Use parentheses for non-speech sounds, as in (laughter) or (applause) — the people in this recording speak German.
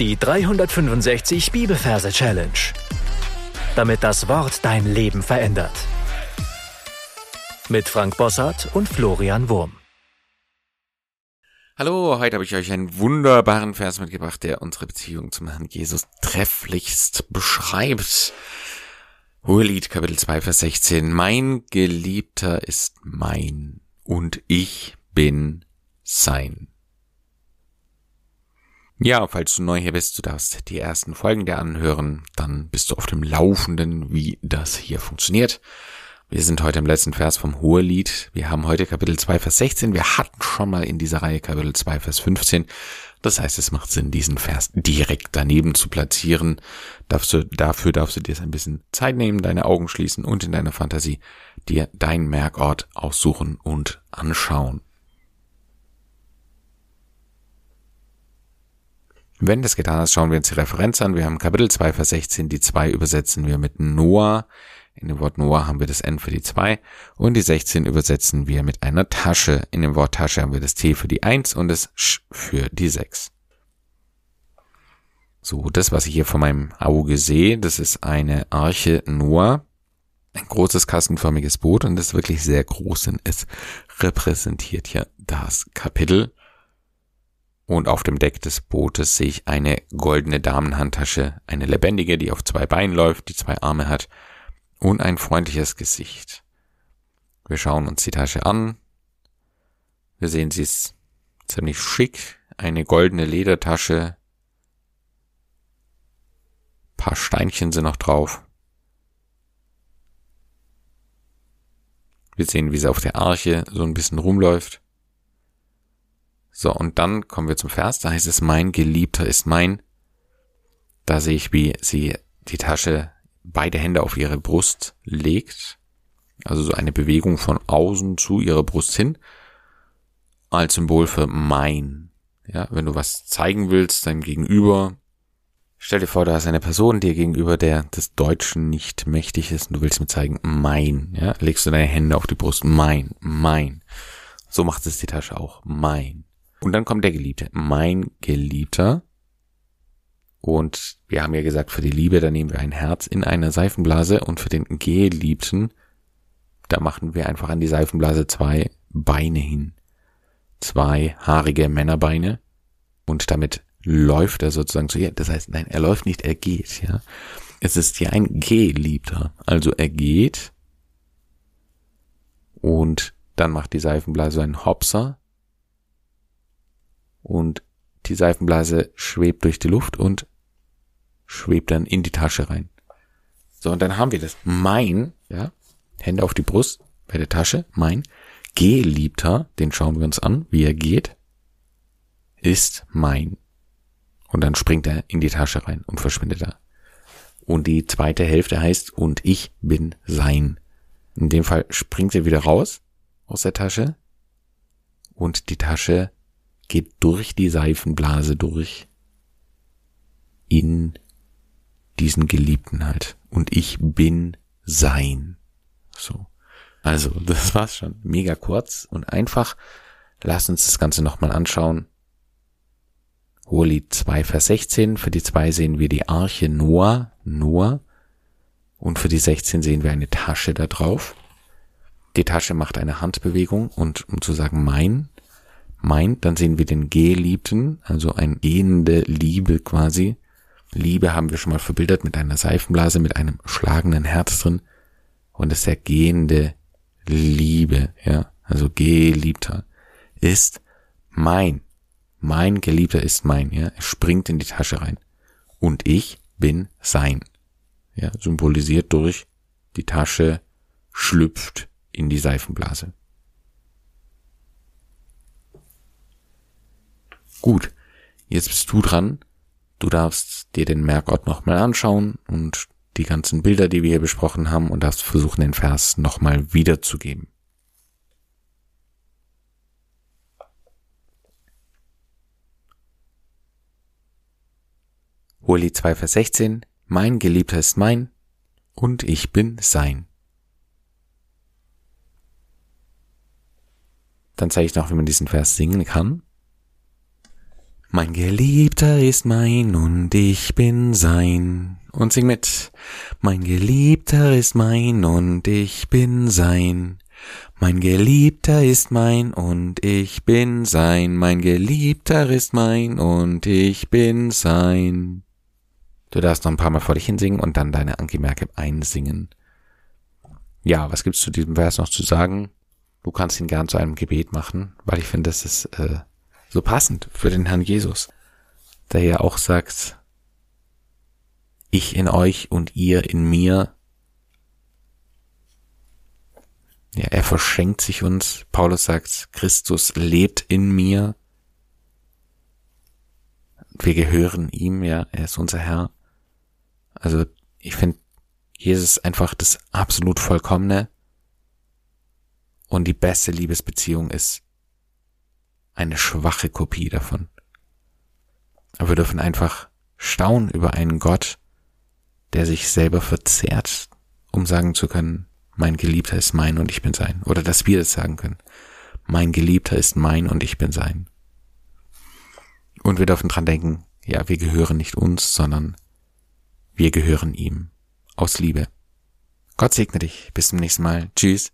Die 365 Bibelverse Challenge. Damit das Wort dein Leben verändert. Mit Frank Bossart und Florian Wurm. Hallo, heute habe ich euch einen wunderbaren Vers mitgebracht, der unsere Beziehung zum Herrn Jesus trefflichst beschreibt. Hohelied Kapitel 2 Vers 16. Mein Geliebter ist mein und ich bin sein. Ja, falls du neu hier bist, du darfst die ersten Folgen dir anhören, dann bist du auf dem Laufenden, wie das hier funktioniert. Wir sind heute im letzten Vers vom Hohelied. Wir haben heute Kapitel 2, Vers 16. Wir hatten schon mal in dieser Reihe Kapitel 2, Vers 15. Das heißt, es macht Sinn, diesen Vers direkt daneben zu platzieren. Du, dafür darfst du dir ein bisschen Zeit nehmen, deine Augen schließen und in deiner Fantasie dir deinen Merkort aussuchen und anschauen. Wenn das getan ist, schauen wir uns die Referenz an. Wir haben Kapitel 2, Vers 16. Die 2 übersetzen wir mit Noah. In dem Wort Noah haben wir das N für die 2 und die 16 übersetzen wir mit einer Tasche. In dem Wort Tasche haben wir das T für die 1 und das Sch für die 6. So, das, was ich hier vor meinem Auge sehe, das ist eine Arche Noah. Ein großes kastenförmiges Boot und das ist wirklich sehr groß es repräsentiert ja das Kapitel und auf dem Deck des Bootes sehe ich eine goldene Damenhandtasche, eine lebendige, die auf zwei Beinen läuft, die zwei Arme hat und ein freundliches Gesicht. Wir schauen uns die Tasche an. Wir sehen, sie ist ziemlich schick, eine goldene Ledertasche. Ein paar Steinchen sind noch drauf. Wir sehen, wie sie auf der Arche so ein bisschen rumläuft. So, und dann kommen wir zum Vers, da heißt es, mein Geliebter ist mein. Da sehe ich, wie sie die Tasche, beide Hände auf ihre Brust legt. Also so eine Bewegung von außen zu ihrer Brust hin. Als Symbol für mein. Ja, wenn du was zeigen willst, deinem Gegenüber. Stell dir vor, da ist eine Person dir gegenüber, der des Deutschen nicht mächtig ist und du willst mir zeigen, mein. Ja, legst du deine Hände auf die Brust, mein, mein. So macht es die Tasche auch, mein. Und dann kommt der Geliebte. Mein Geliebter. Und wir haben ja gesagt, für die Liebe, da nehmen wir ein Herz in einer Seifenblase und für den Geliebten, da machen wir einfach an die Seifenblase zwei Beine hin. Zwei haarige Männerbeine. Und damit läuft er sozusagen zu ihr. Das heißt, nein, er läuft nicht, er geht, ja. Es ist ja ein Geliebter. Also er geht und dann macht die Seifenblase einen Hopser und die Seifenblase schwebt durch die Luft und schwebt dann in die Tasche rein. So, und dann haben wir das. Mein, ja, Hände auf die Brust bei der Tasche, mein Geliebter, den schauen wir uns an, wie er geht, ist mein. Und dann springt er in die Tasche rein und verschwindet da. Und die zweite Hälfte heißt, und ich bin sein. In dem Fall springt er wieder raus aus der Tasche und die Tasche geht durch die Seifenblase durch in diesen Geliebten halt. Und ich bin sein. So. Also, (laughs) das war's schon. Mega kurz und einfach. Lass uns das Ganze nochmal anschauen. Hohelied 2, Vers 16. Für die 2 sehen wir die Arche Noah, Noah. Und für die 16 sehen wir eine Tasche da drauf. Die Tasche macht eine Handbewegung und um zu sagen mein, meint, dann sehen wir den Geliebten, also ein gehende Liebe quasi. Liebe haben wir schon mal verbildert mit einer Seifenblase, mit einem schlagenden Herz drin. Und das der gehende Liebe, ja, also Geliebter, ist mein. Mein Geliebter ist mein, ja. Er springt in die Tasche rein. Und ich bin sein. Ja, symbolisiert durch die Tasche schlüpft in die Seifenblase. Gut, jetzt bist du dran. Du darfst dir den Merkort nochmal anschauen und die ganzen Bilder, die wir hier besprochen haben und darfst versuchen, den Vers nochmal wiederzugeben. Hoheli 2, Vers 16. Mein Geliebter ist mein und ich bin sein. Dann zeige ich noch, wie man diesen Vers singen kann. Mein Geliebter ist mein und ich bin sein. Und sing mit. Mein Geliebter ist mein und ich bin sein. Mein Geliebter ist mein und ich bin sein. Mein Geliebter ist mein und ich bin sein. Du darfst noch ein paar Mal vor dich hinsingen und dann deine Anki-Merke einsingen. Ja, was gibt's zu diesem Vers noch zu sagen? Du kannst ihn gern zu einem Gebet machen, weil ich finde, das ist äh, so passend für den Herrn Jesus, der ja auch sagt, ich in euch und ihr in mir. Ja, er verschenkt sich uns. Paulus sagt, Christus lebt in mir. Wir gehören ihm, ja, er ist unser Herr. Also ich finde Jesus einfach das absolut Vollkommene und die beste Liebesbeziehung ist eine schwache Kopie davon. Aber wir dürfen einfach staunen über einen Gott, der sich selber verzehrt, um sagen zu können, mein Geliebter ist mein und ich bin sein. Oder dass wir das sagen können. Mein Geliebter ist mein und ich bin sein. Und wir dürfen dran denken, ja, wir gehören nicht uns, sondern wir gehören ihm. Aus Liebe. Gott segne dich. Bis zum nächsten Mal. Tschüss.